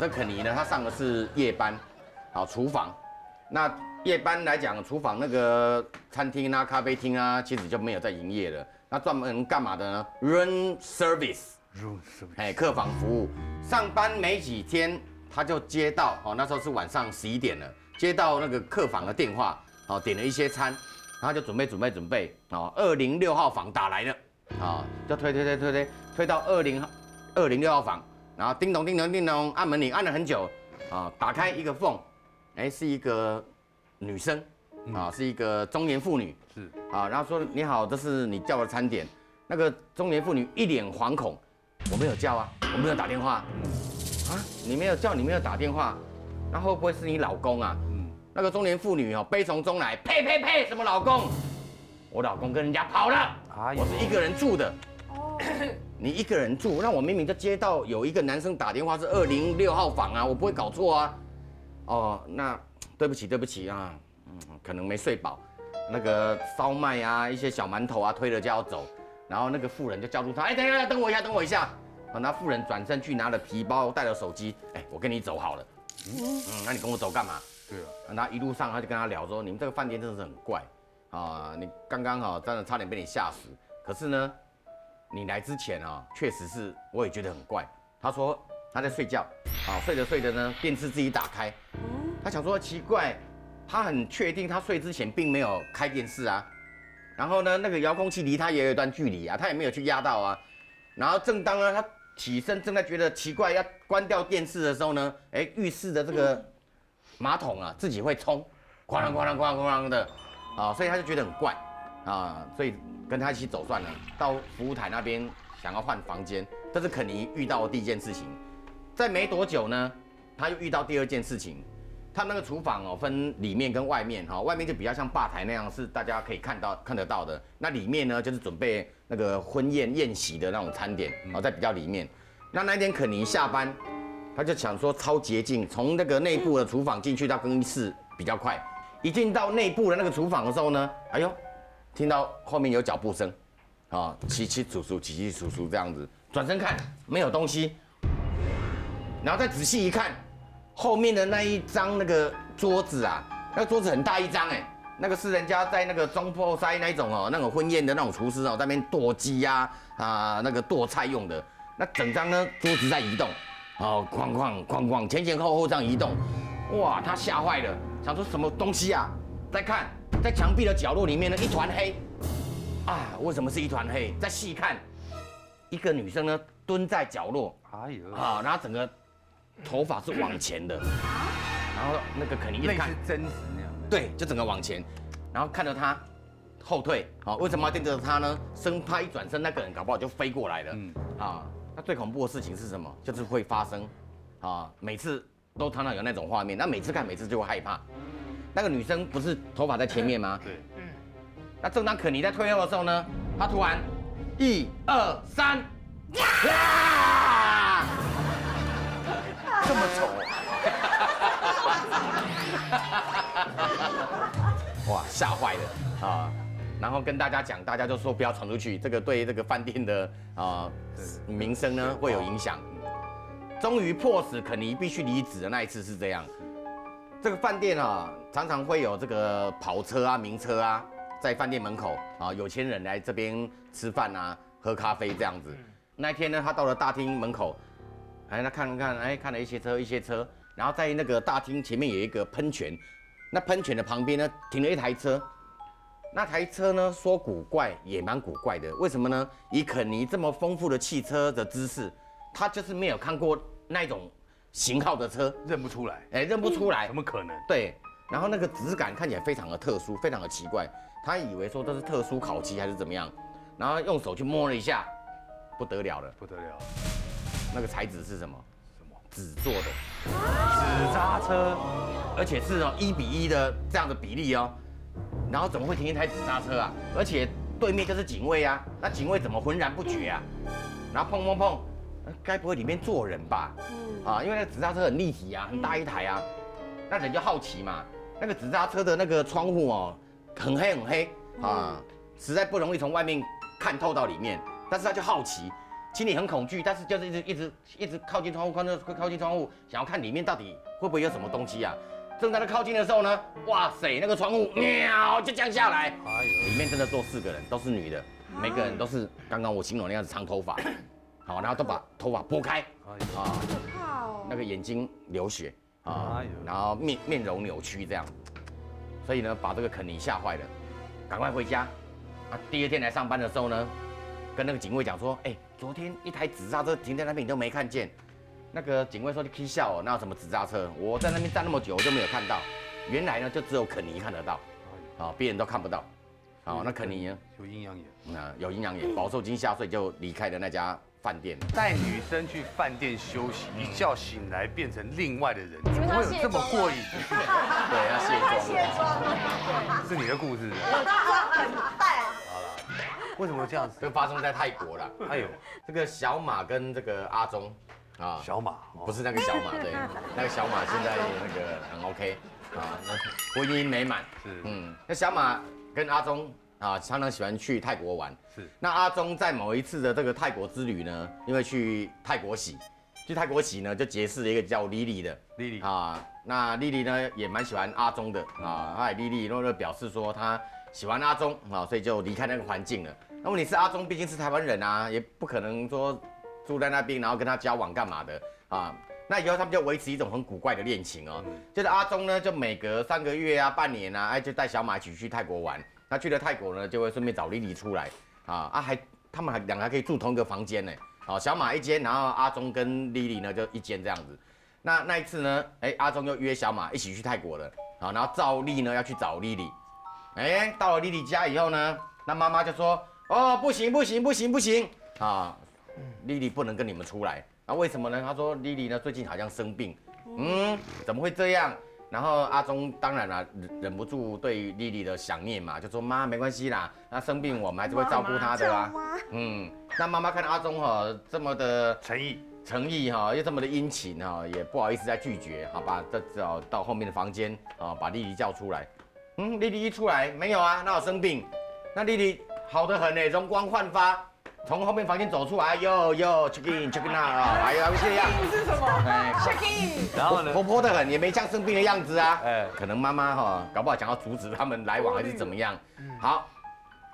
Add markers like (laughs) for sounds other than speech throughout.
那肯尼呢，他上的是夜班，好厨房。那夜班来讲，厨房那个餐厅啊、咖啡厅啊，其实就没有在营业了。那专门干嘛的呢？Room service，room service，哎，客房服务。上班没几天，他就接到哦，那时候是晚上十一点了，接到那个客房的电话，哦，点了一些餐，然后就准备准备准备，哦，二零六号房打来了，啊，就推推推推推推到二零二零六号房，然后叮咚叮咚叮咚按门铃按了很久，啊，打开一个缝，哎，是一个女生，啊，是一个中年妇女，是啊，然后说你好，这是你叫的餐点。那个中年妇女一脸惶恐，我没有叫啊，我没有打电话。啊，你没有叫，你没有打电话，那会不会是你老公啊？嗯，那个中年妇女哦，悲从中来，呸呸呸，什么老公？我老公跟人家跑了，我是一个人住的。你一个人住，那我明明就接到有一个男生打电话是二零六号房啊，我不会搞错啊。哦，那对不起对不起啊，嗯，可能没睡饱。那个烧麦啊，一些小馒头啊，推了就要走，然后那个妇人就叫住他，哎，等一下，等我一下，等我一下。啊，那妇人转身去拿了皮包，带了手机，哎，我跟你走好了。嗯，那你跟我走干嘛？对啊，那一路上他就跟他聊说，你们这个饭店真的是很怪啊，你刚刚好真的差点被你吓死。可是呢，你来之前啊，确实是我也觉得很怪。他说他在睡觉，啊，睡着睡着呢，电视自己打开，他想说奇怪，他很确定他睡之前并没有开电视啊。然后呢，那个遥控器离他也有一段距离啊，他也没有去压到啊。然后正当呢他起身正在觉得奇怪要关掉电视的时候呢，哎，浴室的这个马桶啊自己会冲，哐啷哐啷哐啷哐啷的，啊，所以他就觉得很怪，啊，所以跟他一起走算了，到服务台那边想要换房间，这是肯尼遇到的第一件事情。在没多久呢，他又遇到第二件事情。他那个厨房哦，分里面跟外面哈，外面就比较像吧台那样，是大家可以看到看得到的。那里面呢，就是准备那个婚宴宴席的那种餐点，哦，在比较里面。那那天肯尼下班，他就想说超捷径，从那个内部的厨房进去到更衣室比较快。一进到内部的那个厨房的时候呢，哎呦，听到后面有脚步声，啊，起起楚楚，起起楚楚这样子，转身看没有东西，然后再仔细一看，后面的那一张那个桌子啊，那个桌子很大一张哎，那个是人家在那个中破塞那一种哦，那种婚宴的那种厨师哦，在那边剁鸡呀啊那个剁菜用的，那整张呢桌子在移动，哦哐哐哐哐前前后后这样移动，哇，他吓坏了，想说什么东西啊？再看在墙壁的角落里面呢一团黑，啊，为什么是一团黑？再细看，一个女生呢蹲在角落，哎呦，啊，然后整个头发是往前的，(coughs) 然后那个肯定一看类似，真实那样的，对，就整个往前，然后看着她后退，啊，为什么要盯着她呢？生怕一转身，那个人搞不好就飞过来了，嗯。啊，那最恐怖的事情是什么？就是会发生，啊，每次都常常有那种画面，那每次看每次就会害怕。那个女生不是头发在前面吗？(laughs) 对，那正当肯尼在退后的时候呢，他突然一二三，呀！这么丑，(laughs) 哇，吓坏了啊！然后跟大家讲，大家就说不要传出去，这个对这个饭店的啊名声呢会有影响。终于迫使肯尼必须离职的那一次是这样，这个饭店啊常常会有这个跑车啊、名车啊在饭店门口啊，有钱人来这边吃饭啊、喝咖啡这样子。那一天呢，他到了大厅门口，哎，他看看，哎，看了一些车，一些车，然后在那个大厅前面有一个喷泉，那喷泉的旁边呢停了一台车，那台车呢说古怪也蛮古怪的，为什么呢？以肯尼这么丰富的汽车的知识，他就是没有看过那种型号的车，认不出来，哎，认不出来怎。么可能？对，然后那个质感看起来非常的特殊，非常的奇怪，他以为说这是特殊烤漆还是怎么样，然后用手去摸了一下，不得了了，不得了，那个材质是什么？什么纸做的。纸扎车？而且是哦一比一的这样的比例哦，然后怎么会停一台纸扎车啊？而且对面就是警卫啊，那警卫怎么浑然不觉啊？然后碰碰碰，呃该不会里面坐人吧？嗯。啊，因为那个纸扎车很立体啊，很大一台啊，那人就好奇嘛。那个纸扎车的那个窗户哦，很黑很黑啊，实在不容易从外面看透到里面，但是他就好奇，心里很恐惧，但是就是一直一直一直靠近窗户，靠近靠近窗户，想要看里面到底会不会有什么东西啊。正在那靠近的时候呢，哇塞，那个窗户喵就降下来，哎呦，里面真的坐四个人，都是女的，每个人都是刚刚我形容那样子长头发，好，然后都把头发拨开啊，可怕哦。那个眼睛流血啊然后面面容扭曲这样，所以呢，把这个肯尼吓坏了，赶快回家。啊，第二天来上班的时候呢，跟那个警卫讲说，哎，昨天一台纸扎车停在那边，你都没看见。那个警卫说你可以笑哦，那有什么纸扎车？我在那边站那么久，我就没有看到。原来呢，就只有肯尼看得到，啊，别人都看不到。好，那肯尼呢，有阴阳眼。那有阴阳眼，饱受惊吓，所以就离开了那家饭店。带女生去饭店休息，一觉醒来变成另外的人，怎么会有这么过瘾？(laughs) 对，要卸妆。卸妆，是你的故事。妆很淡。为什么这样子？这个发生在泰国了。哎呦，这个小马跟这个阿忠啊，小马哦不是那个小马，对，(laughs) 那个小马现在那个很 OK 啊，那婚姻美满。是嗯，那小马跟阿忠啊，常常喜欢去泰国玩。是那阿忠在某一次的这个泰国之旅呢，因为去泰国洗，去泰国洗呢，就结识了一个叫莉莉的。丽丽啊，那莉莉呢也蛮喜欢阿忠的啊，哎，莉莉就表示说她喜欢阿忠啊，所以就离开那个环境了。那问题是阿忠毕竟是台湾人啊，也不可能说住在那边然后跟他交往干嘛的啊。那以后他们就维持一种很古怪的恋情哦，就是阿忠呢就每隔三个月啊、半年啊，哎就带小马一起去泰国玩。他去了泰国呢，就会顺便找莉莉出来啊啊，还他们还两个还可以住同一个房间呢。好，小马一间，然后阿忠跟莉莉呢就一间这样子。那那一次呢，哎、阿忠又约小马一起去泰国了，好，然后照例呢要去找莉莉，哎、到了莉莉家以后呢，那妈妈就说，哦，不行不行不行不行，啊，莉莉不能跟你们出来，那，为什么呢？他说莉莉呢最近好像生病，嗯，怎么会这样？然后阿忠当然了，忍忍不住对莉莉的想念嘛，就说妈没关系啦，那生病我们还是会照顾她的啊，嗯，那妈妈看到阿忠哈这么的诚意，诚意哈，又这么的殷勤哈，也不好意思再拒绝，好吧？这只好到后面的房间啊，把丽丽叫出来。嗯，丽丽一出来没有啊，那我生病。那丽丽好的很呢，容光焕发，从后面房间走出来，哟哟，check in (laughs) check in 啊，还有还会这样，是什么哎？(laughs) check in。然后呢？活泼的很，也没像生病的样子啊。哎可能妈妈哈，搞不好想要阻止他们来往还是怎么样。好，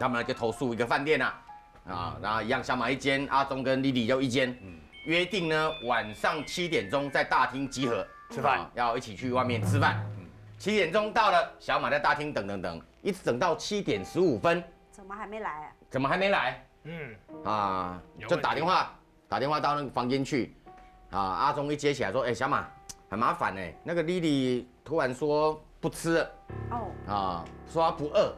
他们呢就投诉一个饭店啊，啊，然后一样小马一间，阿忠跟丽丽又一间，嗯约定呢晚上七点钟在大厅集合吃饭啊要一起去外面吃饭。七点钟到了，小马在大厅等等等，一直等到七点十五分，怎么还没来啊？怎么还没来？嗯，啊，就打电话打电话到那个房间去，啊，阿忠一接起来说，哎、小马，很麻烦哎，那个莉莉突然说不吃。了哦，啊，说她不饿，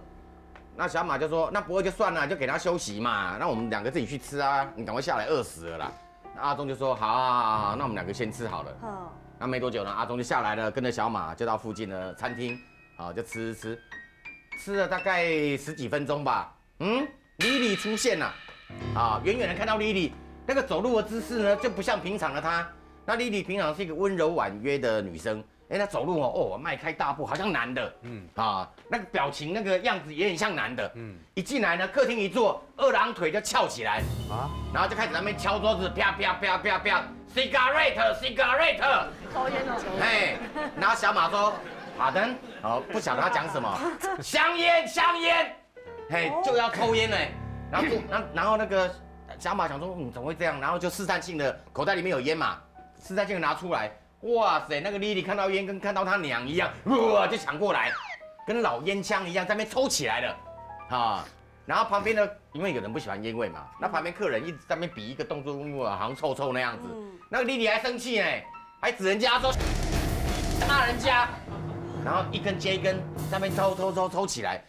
那小马就说，那不饿就算了，就给她休息嘛，那我们两个自己去吃啊，你赶快下来，饿死了啦。那阿忠就说，好好好好好，那我们两个先吃好了。嗯，那没多久呢，阿忠就下来了，跟着小马就到附近的餐厅，啊，就吃吃吃，吃了大概十几分钟吧。嗯，莉莉出现了，啊，远远的看到莉莉，那个走路的姿势呢，就不像平常的她。那莉莉平常是一个温柔婉约的女生，哎，她走路哦，哦，迈开大步，好像男的，嗯。啊，那个表情那个样子也很像男的。嗯。嗯，一进来呢，客厅一坐，二郎腿就翘起来，啊，然后就开始在那边敲桌子，啪啪啪啪啪，cigarette cigarette。抽烟哦，哎，然后小马说：“好的，好，不晓得他讲什么，(laughs) 香烟，香烟，嘿，就要抽烟呢。然后就，然后然后那个小马想说，嗯，怎么会这样？然后就试探性的口袋里面有烟嘛，试探性的拿出来，哇塞，那个莉莉看到烟跟看到她娘一样，哇，就抢过来，跟老烟枪一样在那边抽起来了，啊。然后旁边的，因为有人不喜欢烟味嘛，那旁边客人一直在那边比一个动作，哇，好像臭臭那样子。嗯。那个莉莉还生气呢，还指人家说 (laughs) 骂人家，然后一根接一根在那边抽抽抽抽起来，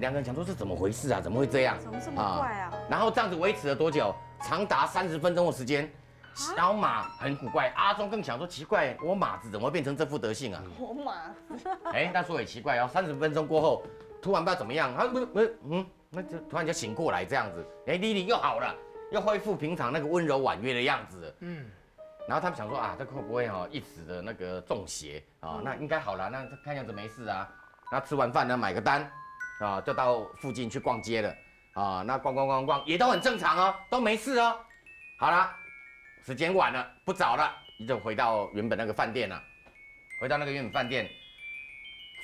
两个人想说这怎么回事啊？怎么会这样？怎么这么怪啊？然后这样子维持了多久？长达三十分钟的时间。小马很古怪，阿忠更想说奇怪，我马子怎么会变成这副德性啊？(laughs) 我马，(laughs) 哎，那说也奇怪哦，三十分钟过后，突然不知道怎么样，他不是不是嗯，那就突然就醒过来这样子，哎，莉莉又好了，又恢复平常那个温柔婉约的样子。嗯，然后他们想说啊，这会不会哈、一时的那个中邪啊？那应该好了，那看样子没事啊。那吃完饭呢，买个单啊，就到附近去逛街了啊。那逛逛逛逛也都很正常哦，都没事哦。好了，时间晚了，不早了，你就回到原本那个饭店了。回到那个原本饭店，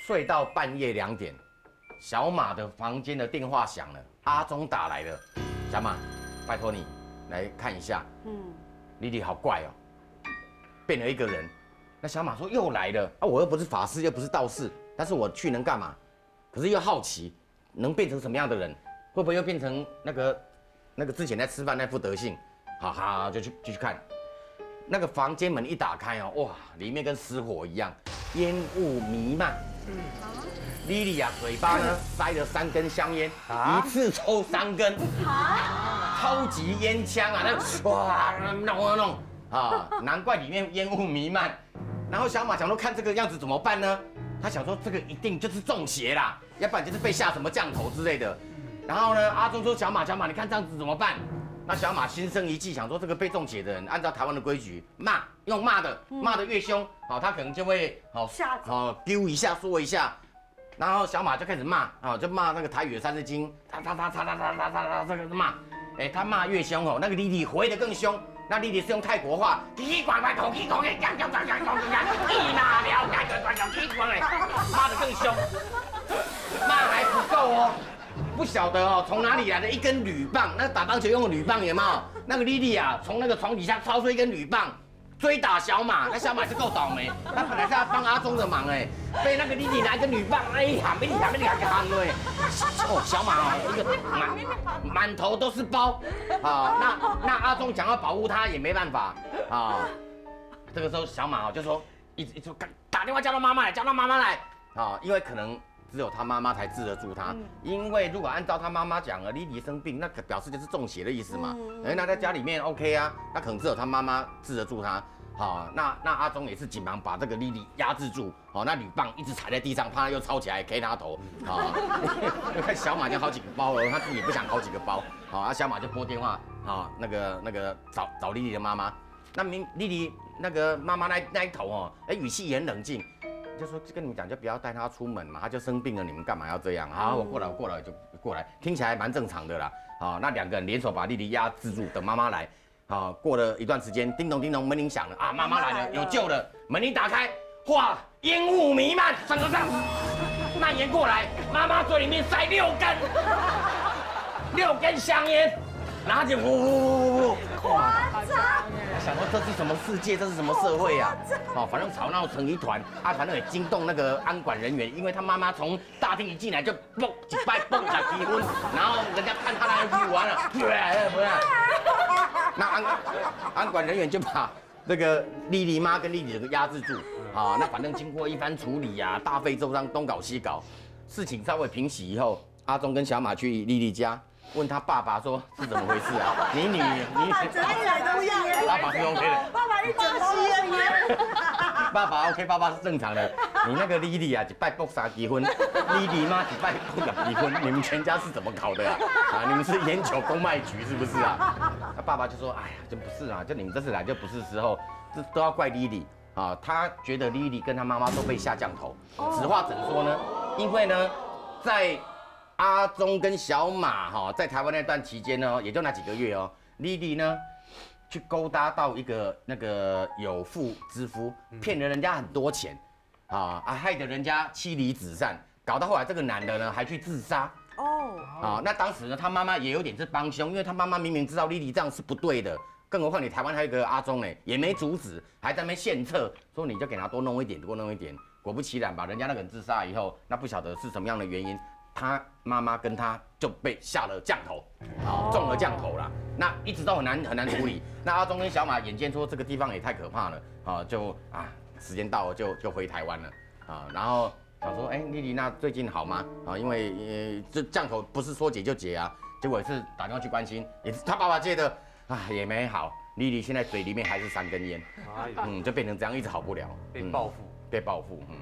睡到半夜两点，小马的房间的电话响了，阿忠打来了，小马，拜托你来看一下，嗯，丽丽好怪哦，变了一个人。那小马说又来了啊，我又不是法师，又不是道士，但是我去能干嘛？可是又好奇，能变成什么样的人？会不会又变成那个那个之前在吃饭那副德性？好好，就去继续看。那个房间门一打开哦，哇，里面跟失火一样，烟雾弥漫。莉莉啊，嘴巴呢塞了三根香烟，啊一次抽三根，超级烟枪啊，那哇弄啊弄啊，难怪里面烟雾弥漫。然后小马想说看这个样子怎么办呢？他想说这个一定就是中邪啦，要不然就是被下什么降头之类的。然后呢，阿忠说小马小马，你看这样子怎么办？那小马心生一计，想说这个被中邪的人，按照台湾的规矩骂，用骂的，骂的越凶，好、他可能就会好好丢一下说一下，然后小马就开始骂啊，就骂那个台语的三字经，他他他他他他他这个骂，哎，他骂越凶哦，那个弟弟回的更凶。那弟弟是用泰国话，叽叽呱呱，口气口气，讲讲讲讲讲讲，一骂了，讲讲讲讲，叽呱嘞，骂的更凶，不晓得哦，从哪里来的一根铝棒，那打棒球用的铝棒有没有？那个莉莉啊，从那个床底下掏出一根铝棒，追打小马，那小马就够倒霉，他本来是要帮阿忠的忙哎，被那个莉莉拿一根铝棒，哎喊，没你喊，没你喊，喊哎，哦，小马哦，一个满满头都是包，啊，那那阿忠想要保护他也没办法啊，这个时候小马哦就说，一直一直打打电话叫他妈妈来，叫他妈妈来啊，因为可能。只有他妈妈才治得住他，因为如果按照他妈妈讲了，莉莉生病，那可表示就是中邪的意思嘛。哎、那在家里面 OK 啊，那可能只有他妈妈治得住他。好，那那阿忠也是紧忙把这个莉莉压制住，好，那铝棒一直踩在地上，怕他又抄起来 K 他头，好，就看小马就好几个包了，他自己也不想好几个包，好，啊小马就拨电话，好，那个那个找找莉莉的妈妈，那明莉莉那个妈妈那那一头哦，哎语气也很冷静，就说跟你们讲，就不要带他出门嘛，他就生病了，你们干嘛要这样？好，我过来，我过来就过来，听起来蛮正常的啦。好，那两个人联手把丽丽压制住，等妈妈来。好，过了一段时间，叮咚叮咚，门铃响了啊，妈妈来了，有救了。门铃打开，哇，烟雾弥漫，整个上蔓延过来，妈妈嘴里面塞六根，六根香烟，然后就呼呼呼呼呼。夸张，想说这是什么世界，这是什么社会啊？(laughs) 哦，反正吵闹成一团，啊，反正也惊动那个安管人员，因为他妈妈从大厅一进来就蹦几拜蹦下结婚，然后人家看他那一句完了，(laughs) 不是不是，(laughs) 那安安管人员就把那个丽丽妈跟丽丽给压制住，啊，那反正经过一番处理呀、大费周章，东搞西搞，事情稍微平息以后，阿忠跟小马去丽丽家。问他爸爸说是怎么回事啊？(laughs) 你女你爸整来都一样，爸爸是 OK 的，爸爸一整吸烟烟，爸爸 OK，爸爸是正常的。你那个莉莉啊，一拜卜啥结婚，(laughs) 莉莉妈一拜卜啥结婚，你们全家是怎么搞的啊？啊，你们是烟酒公卖局是不是啊？他爸爸就说，哎呀，就不是啊，就你们这次来就不是时候，这都要怪莉莉啊。他觉得莉莉跟他妈妈都被下降头，此话怎说呢？因为呢，在阿忠跟小马哈在台湾那段期间呢，也就那几个月哦，莉莉呢去勾搭到一个那个有妇之夫，骗了人家很多钱，啊啊，害得人家妻离子散，搞到后来这个男的呢还去自杀哦，啊。那当时呢，他妈妈也有点是帮凶，因为他妈妈明明知道莉莉这样是不对的，更何况你台湾还有一个阿忠呢，也没阻止，还在那边献策，说你就给他多弄一点，多弄一点。果不其然，把人家那个人自杀以后，那不晓得是什么样的原因，他妈妈跟他就被下了降头，啊，中了降头了。那一直都很难很难处理。那阿忠跟小马眼见说这个地方也太可怕了，啊，就啊时间到了就就回台湾了，啊，然后想说，哎，丽丽那最近好吗？啊，因为呃这降头不是说解就解啊，结果也是打电话去关心，也是他爸爸接的，啊也没好。丽丽现在嘴里面还是三根烟，嗯，就变成这样，一直好不了，被报复。被报复，嗯。